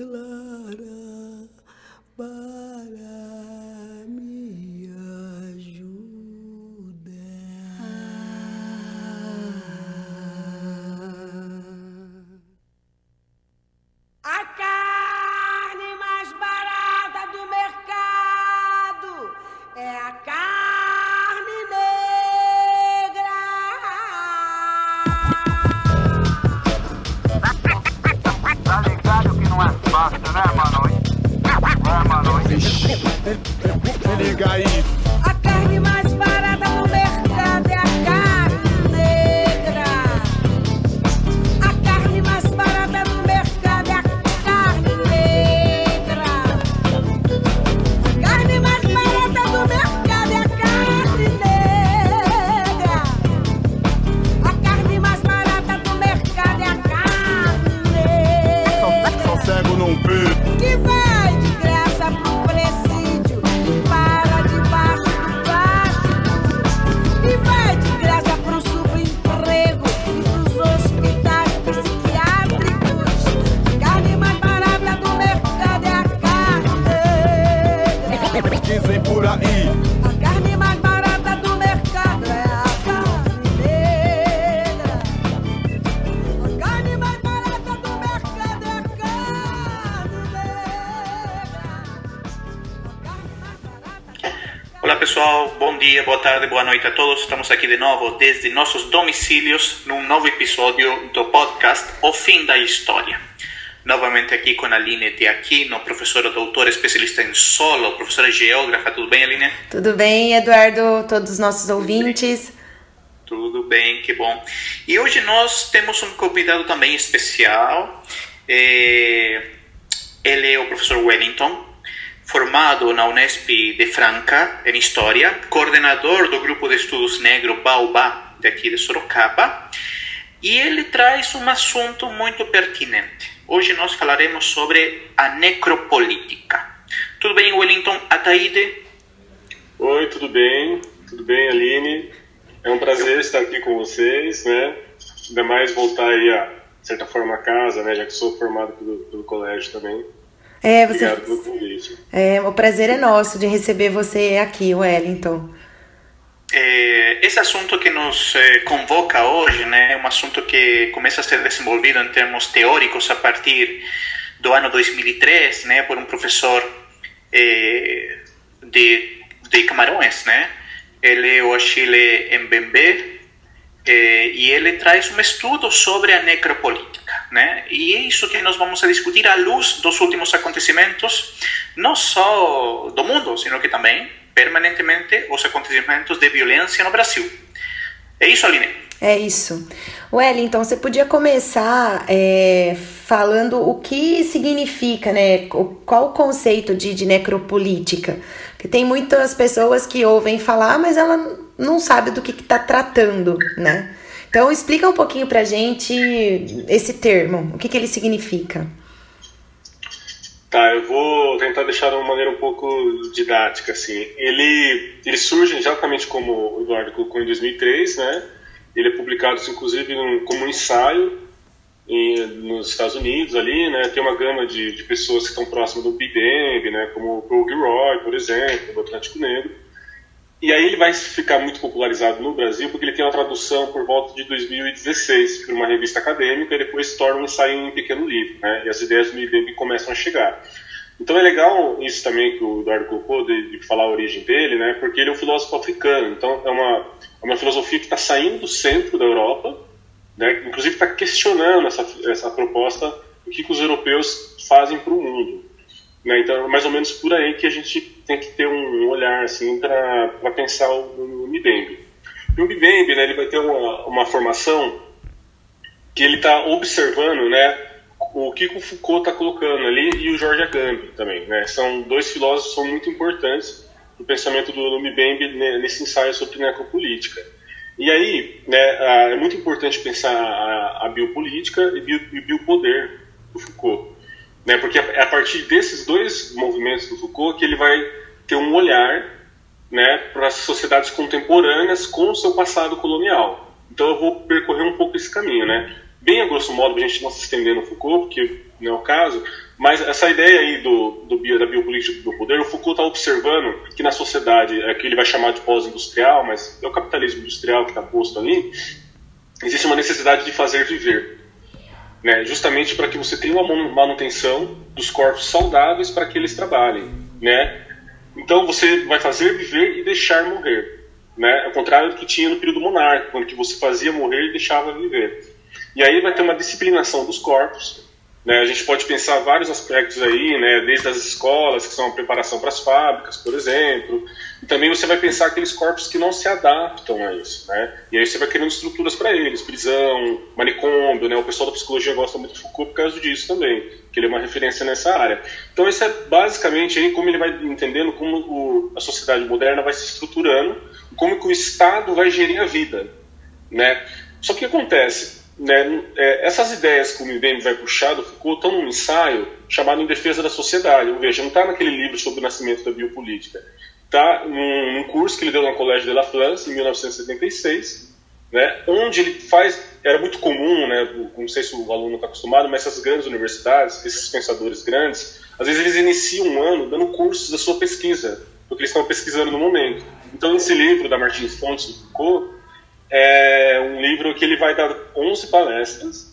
Chocolate. Boa tarde, boa noite a todos. Estamos aqui de novo desde nossos domicílios num novo episódio do podcast O Fim da História. Novamente aqui com a Aline de Aquino, professora doutora especialista em solo, professora geógrafa. Tudo bem, Aline? Tudo bem, Eduardo? Todos os nossos ouvintes? Tudo bem, que bom. E hoje nós temos um convidado também especial. É, Ele é o professor Wellington, formado na Unesp de Franca em História, coordenador do grupo de estudos negro Baobá, daqui de Sorocaba, e ele traz um assunto muito pertinente. Hoje nós falaremos sobre a necropolítica. Tudo bem, Wellington Ataíde? Oi, tudo bem? Tudo bem, Aline? É um prazer estar aqui com vocês, né? Ainda mais voltar aí a, de certa forma, a casa, né? Já que sou formado pelo, pelo colégio também. É, você, Obrigado pelo convite. é, o prazer é nosso de receber você aqui, Wellington. É, esse assunto que nos eh, convoca hoje né, é um assunto que começa a ser desenvolvido em termos teóricos a partir do ano 2003 né, por um professor eh, de, de Camarões. Né? Ele é o Achille Mbembe e ele traz um estudo sobre a necropolítica. Né? E é isso que nós vamos discutir à luz dos últimos acontecimentos, não só do mundo, sino que também permanentemente os acontecimentos de violência no Brasil. É isso, Aline? É isso. Wellington, você podia começar é, falando o que significa, né? Qual o conceito de, de necropolítica? Porque tem muitas pessoas que ouvem falar, mas ela não sabe do que está tratando, né? Então explica um pouquinho pra gente esse termo, o que, que ele significa. Tá, eu vou tentar deixar de uma maneira um pouco didática, assim. Ele, ele surge exatamente como o Eduardo colocou em 2003, né? Ele é publicado, inclusive, num- como um ensaio em- nos Estados Unidos ali, né? Tem uma gama de, de pessoas que estão próximas do Big Bang, né? Como o Paul Gilroy, por exemplo, do Atlântico Negro. E aí ele vai ficar muito popularizado no Brasil porque ele tem uma tradução por volta de 2016 por uma revista acadêmica e depois torna um ensaio em pequeno livro, né? E as ideias do Mbembe começam a chegar. Então é legal isso também que o Eduardo colocou, de, de falar a origem dele, né? Porque ele é um filósofo africano, então é uma, é uma filosofia que está saindo do centro da Europa, né? Inclusive está questionando essa, essa proposta do que, que os europeus fazem para o mundo. Né? Então, é mais ou menos por aí que a gente tem que ter um olhar assim para pensar o, o. E o Mbembe, né, ele vai ter uma, uma formação que ele está observando, né, o que o Foucault está colocando ali e o Jorge Agamben também, né? São dois filósofos são muito importantes no pensamento do Mbembe nesse ensaio sobre necropolítica. E aí, né, é muito importante pensar a, a biopolítica e, bio, biopoder do Foucault, né? Porque é a partir desses dois movimentos do Foucault que ele vai ter um olhar, né, para as sociedades contemporâneas com o seu passado colonial. Então eu vou percorrer um pouco esse caminho, né? bem a grosso modo, a gente não se estender no Foucault, porque não é o caso, mas essa ideia aí do, do da biopolítica do poder, o Foucault está observando que na sociedade, é, que ele vai chamar de pós-industrial, mas é o capitalismo industrial que está posto ali, existe uma necessidade de fazer viver. Né, justamente para que você tenha uma manutenção dos corpos saudáveis para que eles trabalhem. Né? Então você vai fazer viver e deixar morrer. Né? Ao contrário do que tinha no período monárquico, quando que você fazia morrer e deixava viver. E aí vai ter uma disciplinação dos corpos. Né? A gente pode pensar vários aspectos aí, né? desde as escolas, que são a preparação para as fábricas, por exemplo. E também você vai pensar aqueles corpos que não se adaptam a isso. Né? E aí você vai criando estruturas para eles, prisão, manicômio. Né? O pessoal da psicologia gosta muito de Foucault por causa disso também, que ele é uma referência nessa área. Então isso é basicamente aí como ele vai entendendo como o, a sociedade moderna vai se estruturando, como que o Estado vai gerir a vida. Né? Só que o que acontece? Né, é, essas ideias que o MBM vai puxar do Foucault estão num ensaio chamado Em Defesa da Sociedade. Veja, não está naquele livro sobre o nascimento da biopolítica. Está num, num, curso que ele deu no Colégio de La France, em 1976, né, onde ele faz. Era muito comum, né, não sei se o aluno está acostumado, mas essas grandes universidades, esses pensadores grandes, às vezes eles iniciam um ano dando cursos da sua pesquisa, porque eles estão pesquisando no momento. Então, esse livro da Martins Fontes do Foucault é um livro que ele vai dar 11 palestras,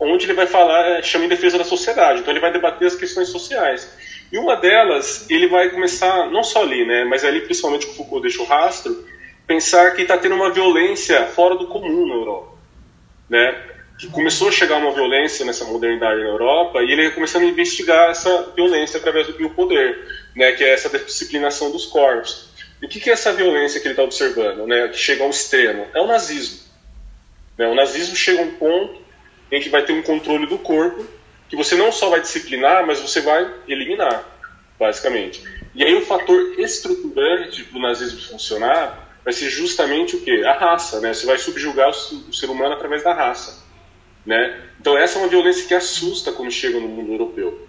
onde ele vai falar, é, chama em defesa da sociedade. Então ele vai debater as questões sociais. E uma delas, ele vai começar, não só ali, né, mas ali principalmente que o Foucault deixa o rastro, pensar que está tendo uma violência fora do comum na Europa. Né? Que começou a chegar uma violência nessa modernidade na Europa e ele começando a investigar essa violência através do biopoder, né, que é essa disciplinação dos corpos. E o que, é essa violência que ele está observando, né, que chega ao extremo? É o nazismo. Né, o nazismo chega a um ponto em que vai ter um controle do corpo que você não só vai disciplinar, mas você vai eliminar, basicamente. E aí o fator estruturante para o nazismo funcionar vai ser justamente o quê? A raça, né? Você vai subjugar o ser humano através da raça, né? Então essa é uma violência que assusta quando chega no mundo europeu,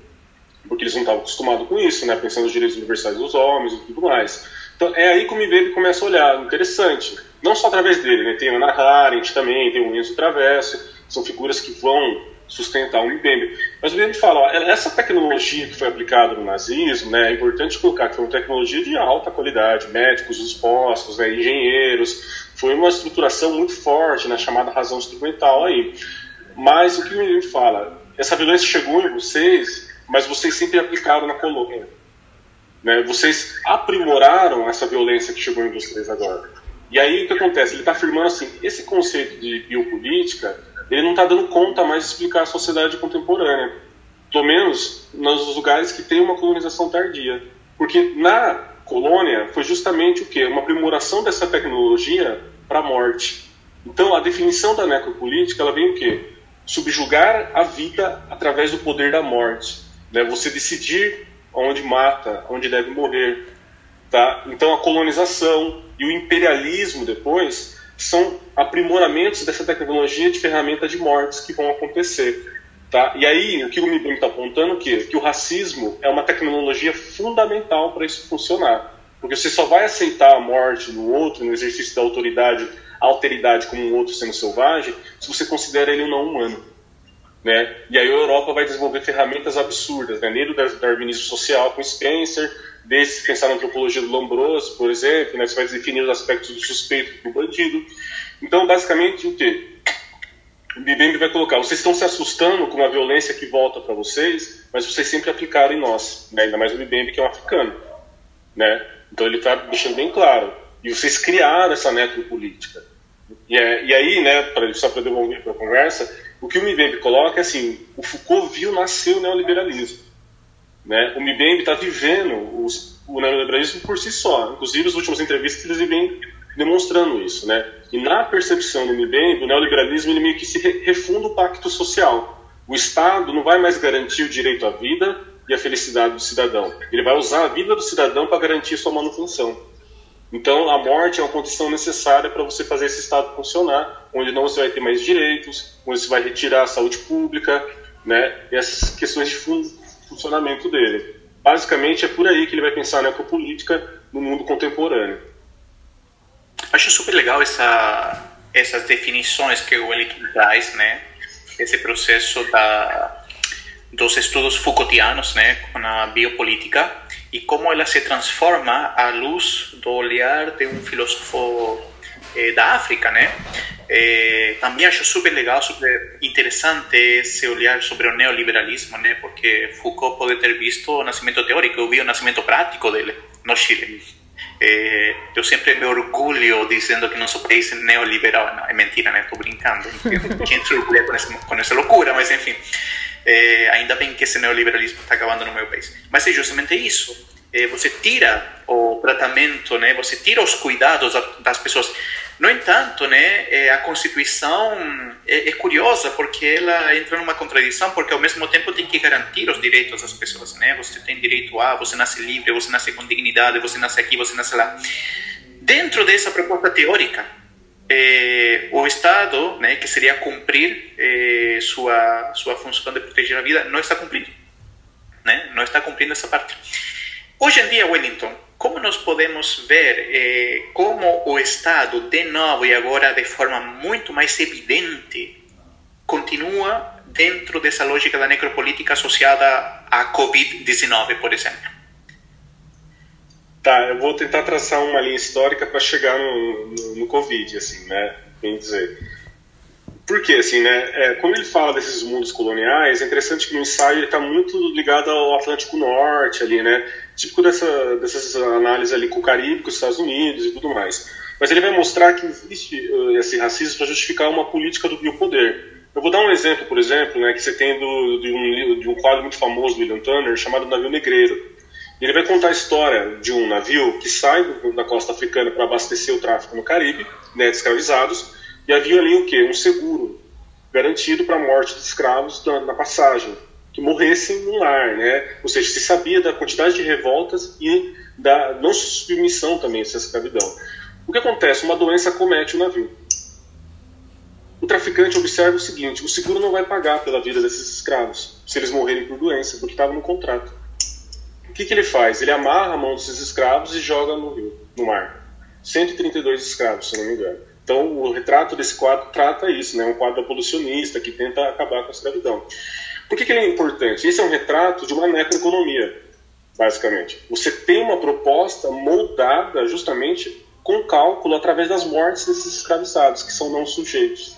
porque eles não estavam acostumados com isso, né? Pensando nos direitos universais dos homens e tudo mais. Então é aí que o MIBEB começa a olhar, interessante. Não só através dele, né? tem a Ana Arendt também, tem o Enzo Traverso, são figuras que vão sustentar o MIBEB. Mas o MIBEB fala, ó, essa tecnologia que foi aplicada no nazismo, né, é importante colocar que foi uma tecnologia de alta qualidade, médicos expostos, né, engenheiros, foi uma estruturação muito forte na né, chamada razão instrumental aí. Mas o que o MIBEB fala, essa violência chegou em vocês, mas vocês sempre aplicaram na colônia. Né? Vocês aprimoraram essa violência que chegou em vocês agora. E aí o que acontece? Ele está afirmando assim: esse conceito de biopolítica ele não está dando conta mais de explicar a sociedade contemporânea, pelo menos nos lugares que tem uma colonização tardia, porque na colônia foi justamente o que uma aprimoração dessa tecnologia para a morte. Então a definição da necropolítica ela vem o quê? Subjugar a vida através do poder da morte, né? Você decidir onde mata, onde deve morrer. Tá? Então a colonização e o imperialismo depois são aprimoramentos dessa tecnologia de ferramenta de mortes que vão acontecer. Tá? E aí, o que o Mibim está apontando é que, que o racismo é uma tecnologia fundamental para isso funcionar. Porque você só vai aceitar a morte no outro, no exercício da autoridade, alteridade como um outro sendo selvagem, se você considera ele um não humano. Né? E aí a Europa vai desenvolver ferramentas absurdas, né? desde o darwinismo social com Spencer, desde pensar na antropologia do Lombroso, por exemplo, né? você vai definir os aspectos do suspeito do bandido. Então, basicamente, o que? O Bibembe vai colocar, vocês estão se assustando com a violência que volta para vocês, mas vocês sempre aplicaram em nós, né? ainda mais o Bibembe que é um africano. Né? Então ele está deixando bem claro. E vocês criaram essa necropolítica. E, é, e aí, né, pra, só para devolver para a conversa, o que o Mbembe coloca é assim, o Foucault viu nascer o neoliberalismo. Né? O Mbembe está vivendo os, o neoliberalismo por si só. Inclusive, as últimas entrevistas eles vêm demonstrando isso, né? E na percepção do MBEM, do neoliberalismo, ele meio que se refunda o pacto social. O Estado não vai mais garantir o direito à vida e a felicidade do cidadão. Ele vai usar a vida do cidadão para garantir sua manutenção. Então, a morte é uma condição necessária para você fazer esse Estado funcionar, onde não você vai ter mais direitos, onde você vai retirar a saúde pública, né? E essas questões de funcionamento dele. Basicamente, é por aí que ele vai pensar na ecopolítica no mundo contemporâneo. Acho super legal essa, essas definições que o Wellington traz, né? Esse processo da, dos estudos Foucaultianos, né, com a biopolítica e como ela se transforma à luz do olhar de um filósofo eh, da África, né? Eh, também acho super legal, super interessante esse olhar sobre o neoliberalismo, né? Porque Foucault pode ter visto o nascimento teórico, eu vi o nascimento prático dele no Chile. Eh, eu sempre me orgulho dizendo que nosso país é neoliberal. Não, é mentira, né? Estou brincando. Quem se orgulha com, esse, com essa loucura, mas enfim. É, ainda bem que esse neoliberalismo está acabando no meu país. Mas é justamente isso. É, você tira o tratamento, né? Você tira os cuidados das pessoas. No entanto, né? É, a Constituição é, é, curiosa porque ela entra numa contradição, porque ao mesmo tempo tem que garantir os direitos das pessoas, né? Você tem direito a, você nasce livre, você nasce com dignidade, você nasce aqui, você nasce lá. Dentro dessa proposta teórica, eh, o Estado, né, que seria cumprir eh, sua sua função de proteger a vida, não está cumprindo, né? Não está cumprindo essa parte. Hoje em dia, Wellington, como nós podemos ver eh, como o Estado, de novo e agora de forma muito mais evidente, continua dentro dessa lógica da necropolítica associada à Covid-19, por exemplo? Tá, eu vou tentar traçar uma linha histórica para chegar no, no, no, Covid, assim, né? Bem dizer. Por quê, assim, né? É, quando ele fala desses mundos coloniais, é interessante que no ensaio ele está muito ligado ao Atlântico Norte ali, né? Típico dessa, dessas análises ali com o Caribe, com os Estados Unidos e tudo mais. Mas ele vai mostrar que existe uh, esse racismo para justificar uma política do biopoder. Eu vou dar um exemplo, por exemplo, né, que você tem do, de, um, de um quadro muito famoso do William Turner chamado Navio Negreiro ele vai contar a história de um navio que sai da costa africana para abastecer o tráfico no Caribe, né, de escravizados, e havia ali o quê? Um seguro garantido para a morte de escravos na, na, passagem, que morressem no lar, né? Ou seja, se sabia da quantidade de revoltas e da não submissão também a essa escravidão. O que acontece? Uma doença comete o navio. O traficante observa o seguinte: o seguro não vai pagar pela vida desses escravos se eles morrerem por doença, porque estava no contrato que, que ele faz? Ele amarra a mão desses escravos e joga no rio, no mar. 132 escravos, se não me engano. Então, o retrato desse quadro trata isso, né? um quadro abolicionista que tenta acabar com a escravidão. Por que, que ele é importante? Esse é um retrato de uma necroeconomia, basicamente. Você tem uma proposta moldada justamente com cálculo através das mortes desses escravizados, que são não sujeitos.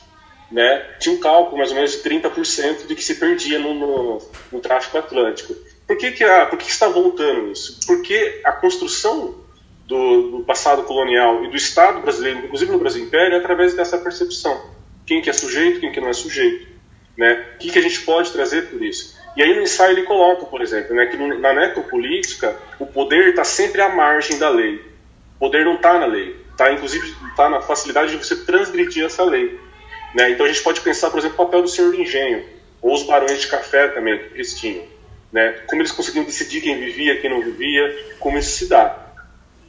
Né? Tinha um cálculo mais ou menos de 30% de que se perdia no, no, no tráfico atlântico. Por que, que, a, por que está voltando isso? Porque a construção do, do, passado colonial e do Estado brasileiro, inclusive no Brasil Império, é através dessa percepção. Quem que é sujeito, quem que não é sujeito. Né? O que, que a gente pode trazer por isso? E aí no ensaio ele coloca, por exemplo, né, que na necropolítica o poder está sempre à margem da lei. O poder não está na lei. Tá, inclusive está na facilidade de você transgredir essa lei. Né? Então a gente pode pensar, por exemplo, o papel do senhor do engenho, ou os barões de café também, que eles tinham né? Como eles conseguiam decidir quem vivia, quem não vivia, como isso se dá.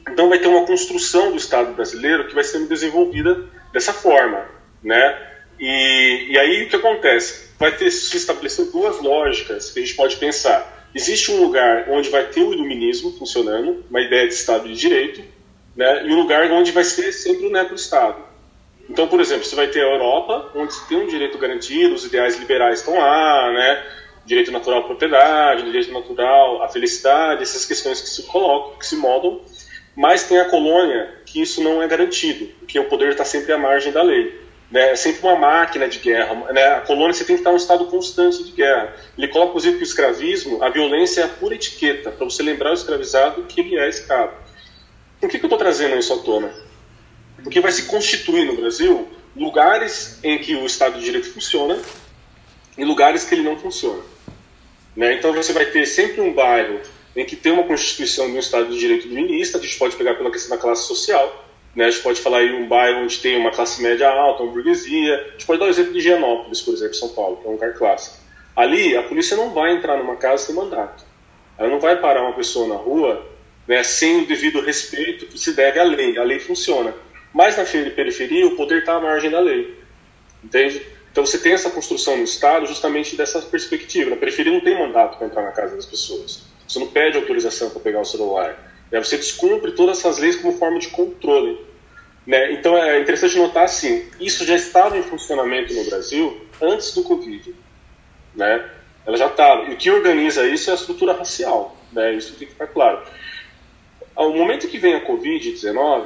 Então vai ter uma construção do Estado brasileiro que vai sendo desenvolvida dessa forma, né? E, e aí o que acontece? Vai ter se estabelecer duas lógicas que a gente pode pensar. Existe um lugar onde vai ter o iluminismo funcionando, uma ideia de Estado de Direito, né? E um lugar onde vai ser sempre o necro-Estado. Então, por exemplo, você vai ter a Europa, onde tem um direito garantido, os ideais liberais estão lá, né? Direito natural à propriedade, direito natural à felicidade, essas questões que se colocam, que se moldam, mas tem a colônia que isso não é garantido, que o poder está sempre à margem da lei. Né? É sempre uma máquina de guerra. Né? A colônia você tem que estar em um estado constante de guerra. Ele coloca, inclusive, que o escravismo, a violência é a pura etiqueta, para você lembrar o escravizado que ele é escravo. Por que, que eu estou trazendo isso à tona? Porque vai se constituir no Brasil lugares em que o Estado de Direito funciona e lugares que ele não funciona. Né? Então você vai ter sempre um bairro em que tem uma constituição de um Estado de Direito dominista, a gente pode pegar pela questão da classe social, Né? A gente pode falar em um bairro onde tem uma classe média alta, uma burguesia. A gente pode dar o exemplo de Higienópolis, por exemplo, São Paulo, que é um lugar clássico. Ali, a polícia não vai entrar numa casa sem mandato. Ela não vai parar uma pessoa na rua né, sem o devido respeito que se deve à lei. A lei funciona. Mas na periferia, o poder está à margem da lei. Entende? Então você tem essa construção no Estado justamente dessa perspectiva. Na periferia não tem mandato para entrar na casa das pessoas. Você não pede autorização para pegar o celular. Né? Você descumpre todas essas leis como forma de controle. Né? Então é interessante notar assim, isso já estava em funcionamento no Brasil antes do Covid. Né? Ela já estava. E o que organiza isso é a estrutura racial. Né? Isso tem que ficar claro. Ao momento que vem a Covid-19,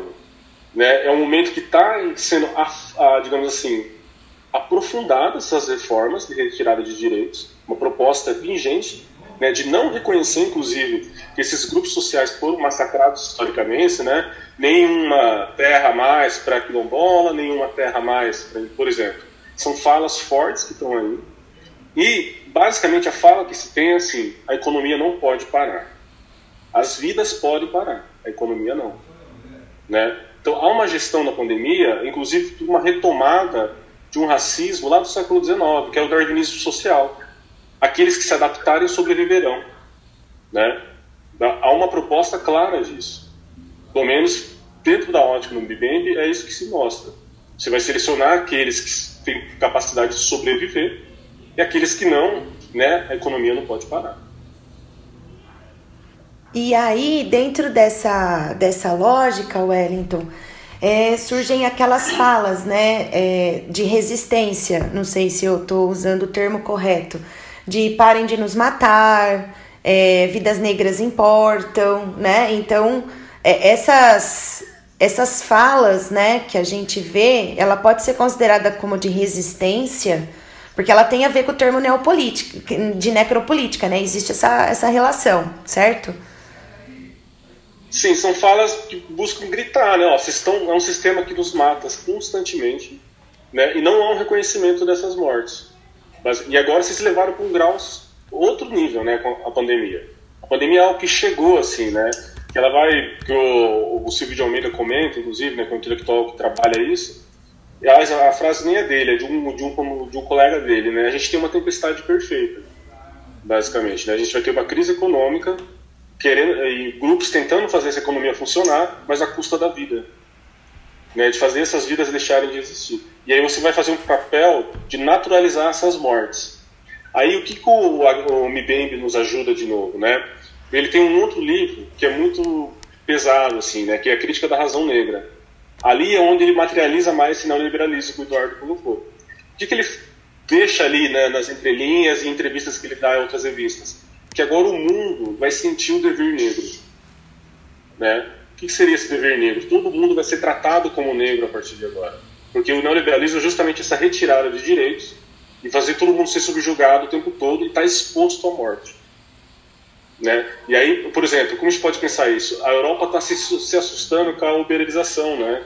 né, é um momento que está sendo, a, a, digamos assim, aprofundadas essas reformas de retirada de direitos, uma proposta vigente né, de não reconhecer, inclusive, que esses grupos sociais foram massacrados historicamente, né, nenhuma terra mais para quilombola, nenhuma terra mais, pra, por exemplo. São falas fortes que estão aí. E, basicamente, a fala que se tem é assim: a economia não pode parar. As vidas podem parar, a economia não. Né? Então, há uma gestão da pandemia, inclusive uma retomada de um racismo lá do século XIX, que é o darwinismo social aqueles que se adaptarem sobreviverão. Né? Há uma proposta clara disso. Pelo menos dentro da ótica no Mbembe é isso que se mostra. Você vai selecionar aqueles que têm capacidade de sobreviver e aqueles que não, né, a economia não pode parar. E aí, dentro dessa, dessa lógica, Wellington, é, surgem aquelas falas né, é, de resistência. Não sei se eu estou usando o termo correto de parem de nos matar, é, vidas negras importam, né? Então, é, essas, essas falas, né, que a gente vê, ela pode ser considerada como de resistência, porque ela tem a ver com o termo neopolítica, de necropolítica, né? Existe essa, essa relação, certo? Sim, são falas que buscam gritar, né? Ó, vocês estão, é um sistema que nos mata constantemente, né? E não há um reconhecimento dessas mortes. Mas, e agora vocês levaram para um grau outro nível, né, com a pandemia. A pandemia é algo que chegou assim, né? Que ela vai, que o, o Silvio de Almeida comenta, inclusive, né, é um intelectual que trabalha isso. E a, a frase nem é dele, é de um, de, um, de um colega dele, né? A gente tem uma tempestade perfeita, basicamente. Né? A gente vai ter uma crise econômica, querendo, e grupos tentando fazer essa economia funcionar, mas à custa da vida né, de fazer essas vidas deixarem de existir. E aí você vai fazer um papel de naturalizar essas mortes. Aí o que, que o, o nos ajuda de novo, né? Ele tem um outro livro que é muito pesado, assim, né? Que é a Crítica da Razão Negra. Ali é onde ele materializa mais esse neoliberalismo que o Eduardo colocou. O que, que ele deixa ali né, nas entrelinhas e entrevistas que ele dá em outras revistas? Que agora o mundo vai sentir o dever negro, né? O que seria esse dever negro? Todo mundo vai ser tratado como negro a partir de agora. Porque o neoliberalismo é justamente essa retirada de direitos e fazer todo mundo ser subjugado o tempo todo e estar tá exposto à morte. Né? E aí, por exemplo, como a gente pode pensar isso? A Europa está se, se, assustando com a uberização, né?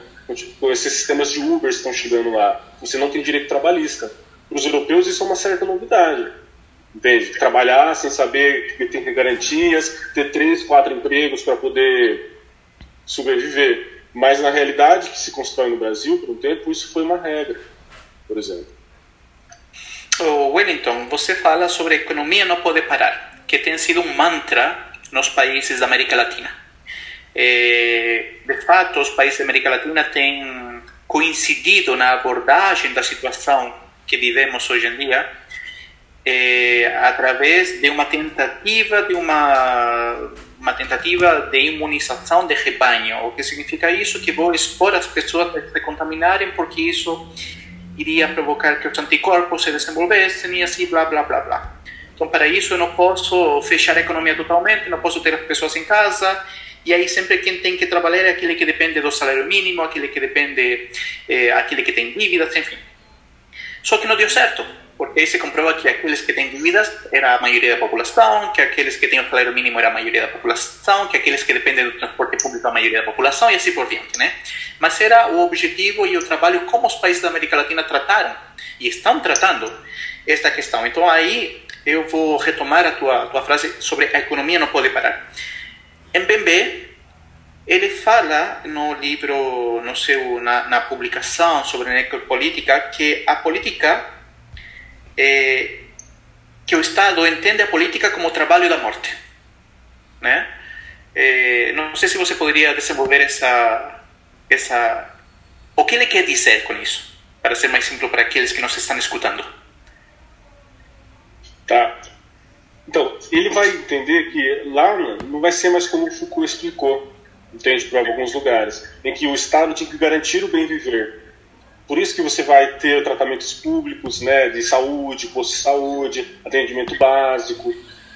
com esses sistemas de Uber estão chegando lá. Você não tem direito trabalhista. Para os europeus, isso é uma certa novidade. Entende? Trabalhar sem saber que tem garantias, ter três, quatro empregos para poder sobreviver. Mas na realidade que se constrói no Brasil, por um tempo, isso foi uma regra, por exemplo. Wellington, você fala sobre a economia não poder parar, que tem sido um mantra nos países da América Latina. É, de fato, os países da América Latina têm coincidido na abordagem da situação que vivemos hoje em dia, é, através de uma tentativa de uma uma tentativa de imunização de rebanho. O que significa isso? Que vou expor as pessoas a se contaminarem, porque isso iria provocar que os anticorpos se desenvolvessem e assim, blá, blá, blá, blá. Então, para isso, eu não posso fechar a economia totalmente, não posso ter as pessoas em casa, e aí sempre quem tem que trabalhar é aquele que depende do salário mínimo, aquele que depende, é, aquele que tem dívidas, enfim. Só que não deu certo porque aí se comprova que aqueles que têm dívidas era a maioria da população, que aqueles que têm o salário mínimo era a maioria da população, que aqueles que dependem do transporte público a maioria da população e assim por diante, né? Mas era o objetivo e o trabalho como os países da América Latina trataram e estão tratando esta questão. Então aí eu vou retomar a tua, tua frase sobre a economia não pode parar. Em Bembe, ele fala no livro, no seu, na, na publicação sobre necropolítica, que a política, é, que o Estado entende a política como o trabalho da morte. Né? É, não sei se você poderia desenvolver essa, essa... O que ele quer dizer com isso? Para ser mais simples para aqueles que nos estão escutando. Tá. Então, ele vai entender que lá não vai ser mais como Foucault explicou, entende, para alguns lugares, em que o Estado tinha que garantir o bem viver. Por isso que você vai ter tratamentos públicos, né, de saúde, posto de saúde, atendimento básico.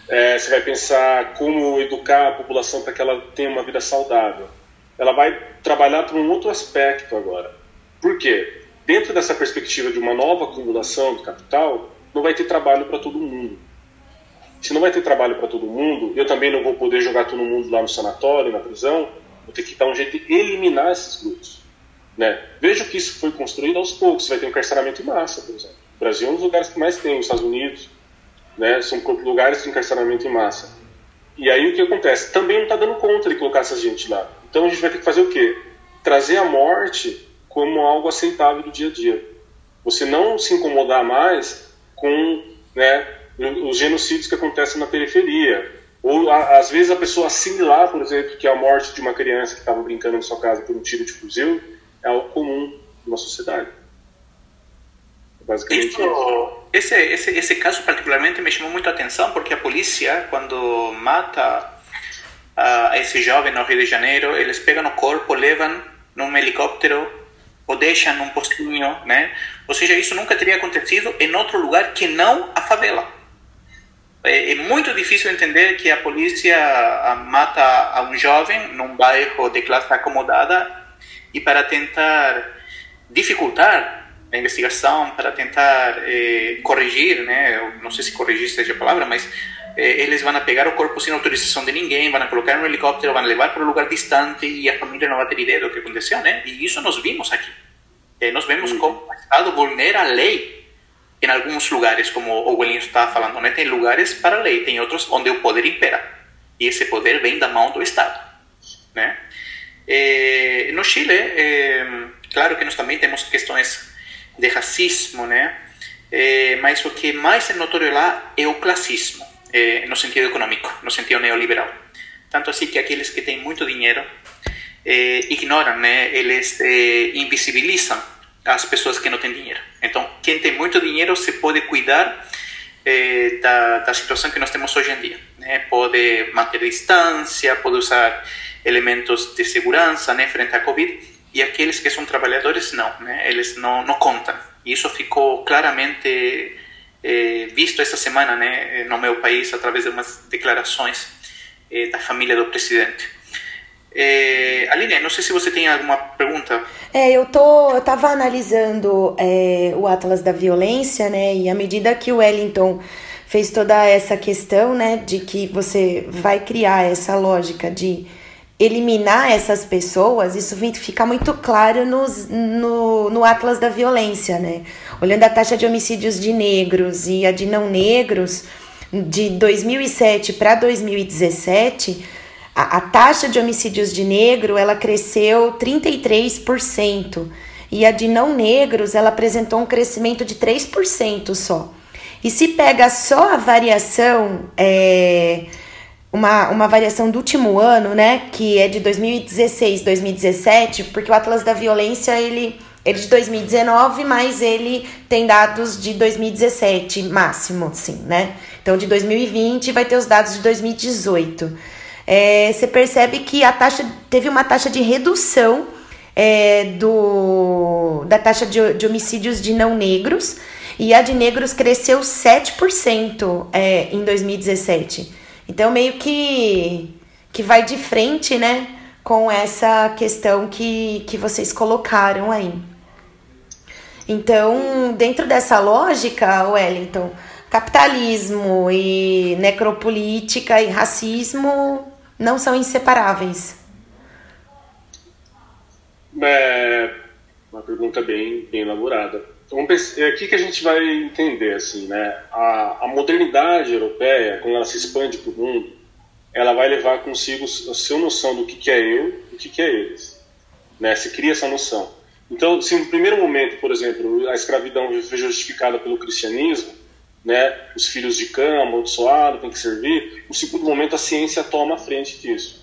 É, você vai pensar como educar a população para que ela tenha uma vida saudável. Ela vai trabalhar por um outro aspecto agora. Por quê? Dentro dessa perspectiva de uma nova acumulação de capital, não vai ter trabalho para todo mundo se não vai ter trabalho para todo mundo, eu também não vou poder jogar todo mundo lá no sanatório, na prisão, vou ter que dar um jeito de eliminar esses grupos. Né? Veja que isso foi construído aos poucos. Você vai ter um encarceramento em massa, por exemplo. O Brasil é um dos lugares que mais tem, os Estados Unidos, né? são lugares de encarceramento em massa. E aí o que acontece? Também não está dando conta de colocar essa gente lá. Então a gente vai ter que fazer o quê? Trazer a morte como algo aceitável do dia a dia. Você não se incomodar mais com né, os genocídios que acontecem na periferia. Ou, a, às vezes, a pessoa assimilar, por exemplo, que a morte de uma criança que estava brincando na sua casa por um tiro de fuzil é algo comum numa sociedade. É basicamente isso. Isso, esse, esse, esse caso particularmente me chamou muito a atenção porque a polícia, quando mata a esse jovem no Rio de Janeiro, eles pegam o corpo, levam num helicóptero ou deixam num postinho, né? Ou seja, isso nunca teria acontecido em outro lugar que não a favela. É, é muito difícil entender que a polícia mata a um jovem num bairro de classe acomodada e para tentar dificultar a investigação, para tentar eh, corrigir, né? Eu não sei se corrigir seja a palavra, mas eh, eles vão pegar o corpo sem autorização de ninguém, vão colocar no helicóptero, vão levar para um lugar distante e a família não vai ter ideia do que aconteceu, né? E isso nós vimos aqui. Eh, nós vemos como o Estado vulnera a lei em alguns lugares, como o Welinho está falando, né? Tem lugares para a lei, tem outros onde o poder impera. E esse poder vem da mão do Estado, né? Eh, no Chile, eh, claro que nós também temos questões de racismo, né? Eh, mas o que mais é notório lá é o classismo, eh, no sentido econômico, no sentido neoliberal. Tanto assim que aqueles que têm muito dinheiro eh, ignoram, né? Eles eh, invisibilizam as pessoas que não têm dinheiro. Então, quem tem muito dinheiro se pode cuidar eh, da, da situação que nós temos hoje em dia. Né? Pode manter distância, pode usar elementos de segurança né, frente à Covid, e aqueles que são trabalhadores não, né? eles não, não contam. E isso ficou claramente eh, visto essa semana né, no meu país, através de umas declarações eh, da família do presidente. Eh, Aline, não sei se você tem alguma pergunta. É, eu tô, eu tava analisando é, o Atlas da Violência, né? E à medida que o Wellington fez toda essa questão, né, de que você vai criar essa lógica de eliminar essas pessoas, isso fica muito claro nos, no, no Atlas da Violência, né? Olhando a taxa de homicídios de negros e a de não negros, de 2007 para 2017, a, a taxa de homicídios de negro ela cresceu 33%. E a de não negros, ela apresentou um crescimento de 3% só. E se pega só a variação, é, uma, uma variação do último ano, né, que é de 2016, 2017, porque o Atlas da Violência, ele, ele é de 2019, mas ele tem dados de 2017, máximo, assim, né? Então, de 2020 vai ter os dados de 2018. É, você percebe que a taxa teve uma taxa de redução é, do, da taxa de, de homicídios de não negros, e a de negros cresceu 7% é, em 2017. Então, meio que, que vai de frente, né, com essa questão que, que vocês colocaram aí. Então, dentro dessa lógica, Wellington, capitalismo e necropolítica e racismo não são inseparáveis. É uma pergunta bem, bem elaborada. É aqui que a gente vai entender assim, né? A, a modernidade europeia, quando ela se expande para o mundo, ela vai levar consigo a sua noção do que, que é eu, o que, que é eles. Né? Se cria essa noção. Então, se no primeiro momento, por exemplo, a escravidão foi justificada pelo cristianismo, né, os filhos de cama, amaldiçoado, tem que servir, no segundo momento a ciência toma a frente disso.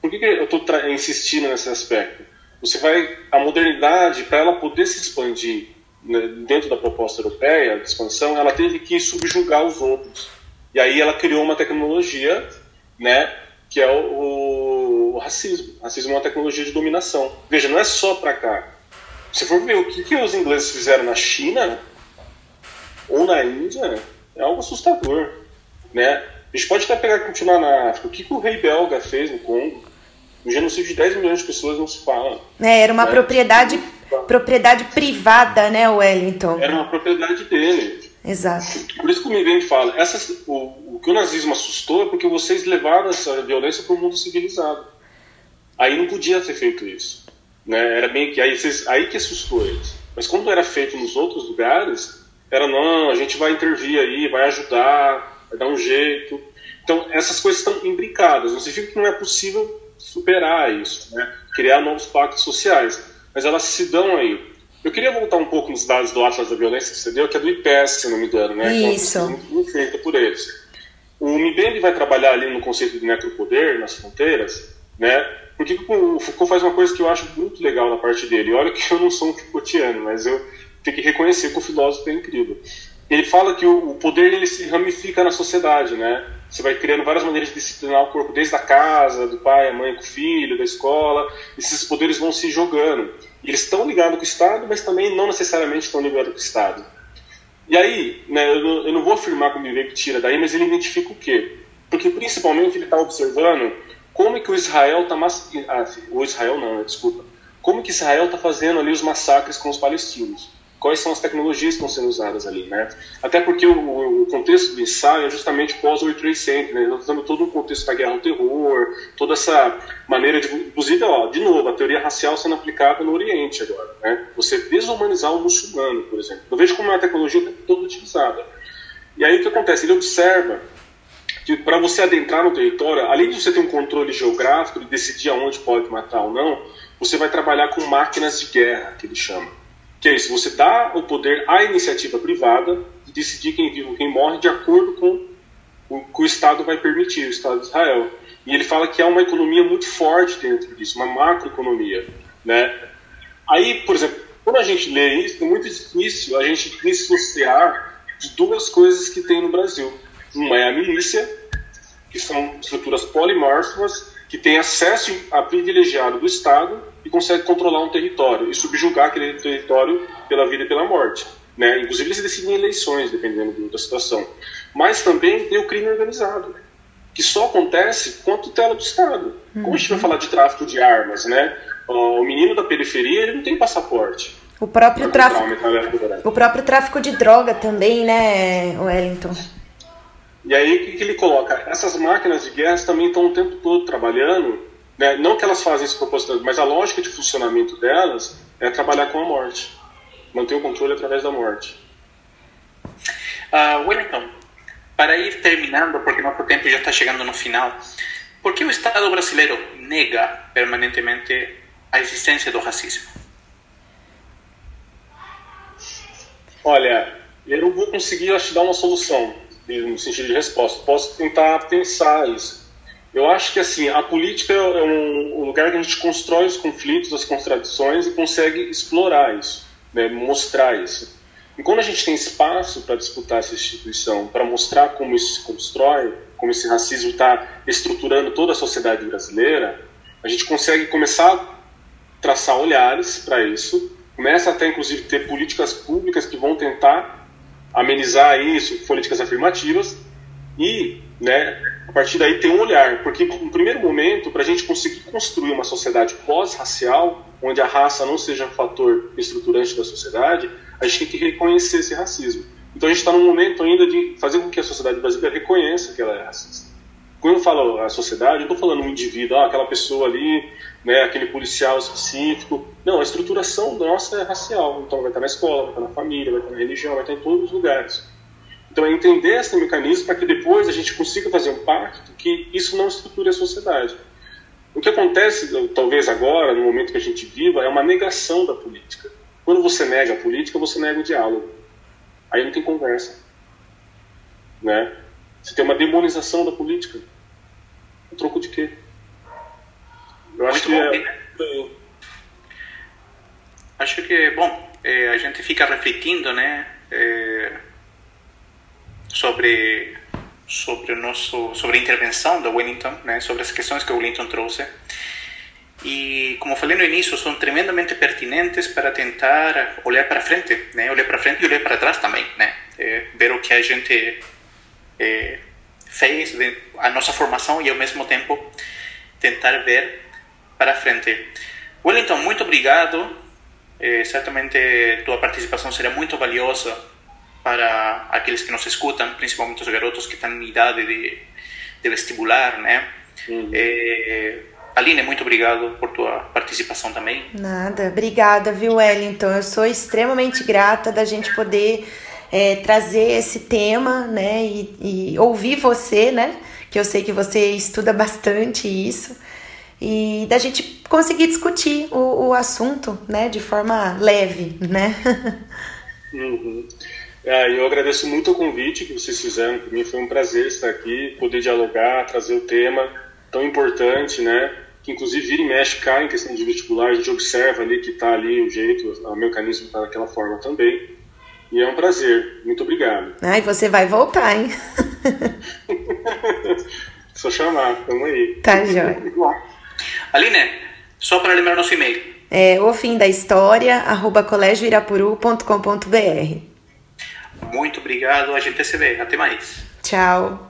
Por que, que eu estou insistindo nesse aspecto? Você vai, a modernidade, para ela poder se expandir né, dentro da proposta europeia de expansão, ela teve que subjugar os outros. E aí ela criou uma tecnologia, né, que é o, o, o racismo. O racismo é uma tecnologia de dominação. Veja, não é só para cá. Se for ver o que, que os ingleses fizeram na China ou na Índia, é algo assustador, né? A gente pode até pegar e continuar na África. O que, que o rei belga fez no Congo? Um genocídio de 10 milhões de pessoas não se fala. É, era uma né? propriedade, propriedade privada, né, Wellington? Era uma propriedade dele. Exato. Por isso que o Mivente fala, essas, o, o que o nazismo assustou é porque vocês levaram essa violência para o mundo civilizado. Aí não podia ter feito isso. Né? Era bem que aí, vocês, aí que assustou eles. Mas quando era feito nos outros lugares, era não, a gente vai intervir aí, vai ajudar, vai dar um jeito. Então essas coisas estão imbricadas. Não significa que não é possível superar isso, né? criar novos pactos sociais. Mas elas se dão aí. Eu queria voltar um pouco nos dados do Atlas da Violência que você deu, que é do IPES, se não me engano, né? Que é Isso. muito, muito feita por eles. O Mbembe vai trabalhar ali no conceito de necropoder, nas fronteiras, né? Porque o Foucault faz uma coisa que eu acho muito legal na parte dele. Olha que eu não sou um Foucaultiano, mas eu tenho que reconhecer que o filósofo é incrível. Ele fala que o, o poder ele se ramifica na sociedade, né? Você vai criando várias maneiras de disciplinar o corpo, desde a casa, do pai, a mãe com o filho, da escola. Esses poderes vão se jogando. Eles estão ligados com o Estado, mas também não necessariamente estão ligados com o Estado. E aí, né, eu, não, eu não vou afirmar que o Mivek tira daí, mas ele identifica o quê? Porque principalmente ele está observando como que o Israel está... Ah, o Israel não, desculpa. Como que Israel está fazendo ali os massacres com os palestinos quais são as tecnologias que estão sendo usadas ali, né? Até porque o, o contexto do ensaio é justamente pós World Trade Center, né? Nós estamos todo um contexto da guerra ao terror, toda essa maneira de, inclusive, ó, de novo, a teoria racial sendo aplicada no Oriente agora, né? Você desumanizar o muçulmano, por exemplo. Eu vejo como é uma tecnologia toda utilizada. E aí o que acontece? Ele observa que para você adentrar no território, além de você ter um controle geográfico de decidir aonde pode matar ou não, você vai trabalhar com máquinas de guerra, que ele chama que é isso, você dá o poder à iniciativa privada de decidir quem vive ou quem morre de acordo com o que o Estado vai permitir, o Estado de Israel. E ele fala que há uma economia muito forte dentro disso, uma macroeconomia. Né? Aí, por exemplo, quando a gente lê isso, é muito difícil a gente dissociar de duas coisas que tem no Brasil. Uma é a milícia, que são estruturas polimórficas, que têm acesso a privilegiado do Estado e consegue controlar um território e subjugar aquele território pela vida e pela morte. Né? Inclusive, eles decidem eleições, dependendo do, da situação. Mas também tem o crime organizado, que só acontece com a tutela do Estado. Como a gente vai falar de tráfico de armas, né? O menino da periferia ele não tem passaporte. O próprio tráfico, o próprio tráfico de droga também, né, Wellington? E aí, o que, que ele coloca? Essas máquinas de guerra também estão o tempo todo trabalhando, né? não que elas fazem isso propositando, mas a lógica de funcionamento delas é trabalhar com a morte, manter o controle através da morte. Ah, Wellington, para ir terminando, porque nosso tempo já está chegando no final, por que o Estado brasileiro nega permanentemente a existência do racismo? Olha, eu não vou conseguir acho, dar uma solução no sentido de resposta. Posso tentar pensar isso. Eu acho que assim a política é um, um lugar que a gente constrói os conflitos, as contradições e consegue explorar isso, né, mostrar isso. E quando a gente tem espaço para disputar essa instituição, para mostrar como isso se constrói, como esse racismo está estruturando toda a sociedade brasileira, a gente consegue começar a traçar olhares para isso, começa até inclusive ter políticas públicas que vão tentar amenizar isso, políticas afirmativas e, né, a partir daí ter um olhar, porque no primeiro momento, para a gente conseguir construir uma sociedade pós-racial, onde a raça não seja um fator estruturante da sociedade, a gente tem que reconhecer esse racismo. Então a gente está num momento ainda de fazer com que a sociedade brasileira reconheça que ela é racista. Quando eu falo a sociedade, eu estou falando um indivíduo, ah, aquela pessoa ali, né, aquele policial específico. Não, a estruturação nossa é racial. Então vai estar na escola, vai estar na família, vai estar na religião, vai estar em todos os lugares. Então é entender esse mecanismo para que depois a gente consiga fazer um pacto que isso não estruture a sociedade. O que acontece, talvez agora, no momento que a gente viva, é uma negação da política. Quando você nega a política, você nega o diálogo. Aí não tem conversa. Né? Você tem uma demonização da política. O troco de quê? Eu acho Muito que bom, é... né? Acho que, bom, é, a gente fica refletindo, né, é, sobre sobre o nosso sobre a intervenção da Wellington, né, sobre as questões que o Wellington trouxe. E como falei no início, são tremendamente pertinentes para tentar olhar para frente, né, olhar para frente e olhar para trás também, né, é, ver o que a gente é, fez, a nossa formação e ao mesmo tempo tentar ver para frente. Wellington, muito obrigado. Eh, certamente tua participação será muito valiosa para aqueles que nos escutam, principalmente os garotos que estão em idade de, de vestibular, né? Eh, Aline, muito obrigado por tua participação também. Nada, obrigada, viu, Wellington? Eu sou extremamente grata da gente poder é, trazer esse tema, né, e, e ouvir você, né, que eu sei que você estuda bastante isso, e da gente conseguir discutir o, o assunto, né, de forma leve, né? Uhum. É, eu agradeço muito o convite que vocês fizeram. Para mim foi um prazer estar aqui, poder dialogar, trazer o tema tão importante, né? Que inclusive vira e mexe cai em questão de vestibular. A gente observa ali que está ali o jeito, o mecanismo está daquela forma também. E é um prazer. Muito obrigado. Ai, você vai voltar, hein? Só chamar, tamo aí. Tá, jóia. Aline, só para lembrar nosso e-mail. É o fim da história, arroba colégioirapuru.com.br. Muito obrigado, a gente se vê. Até mais. Tchau.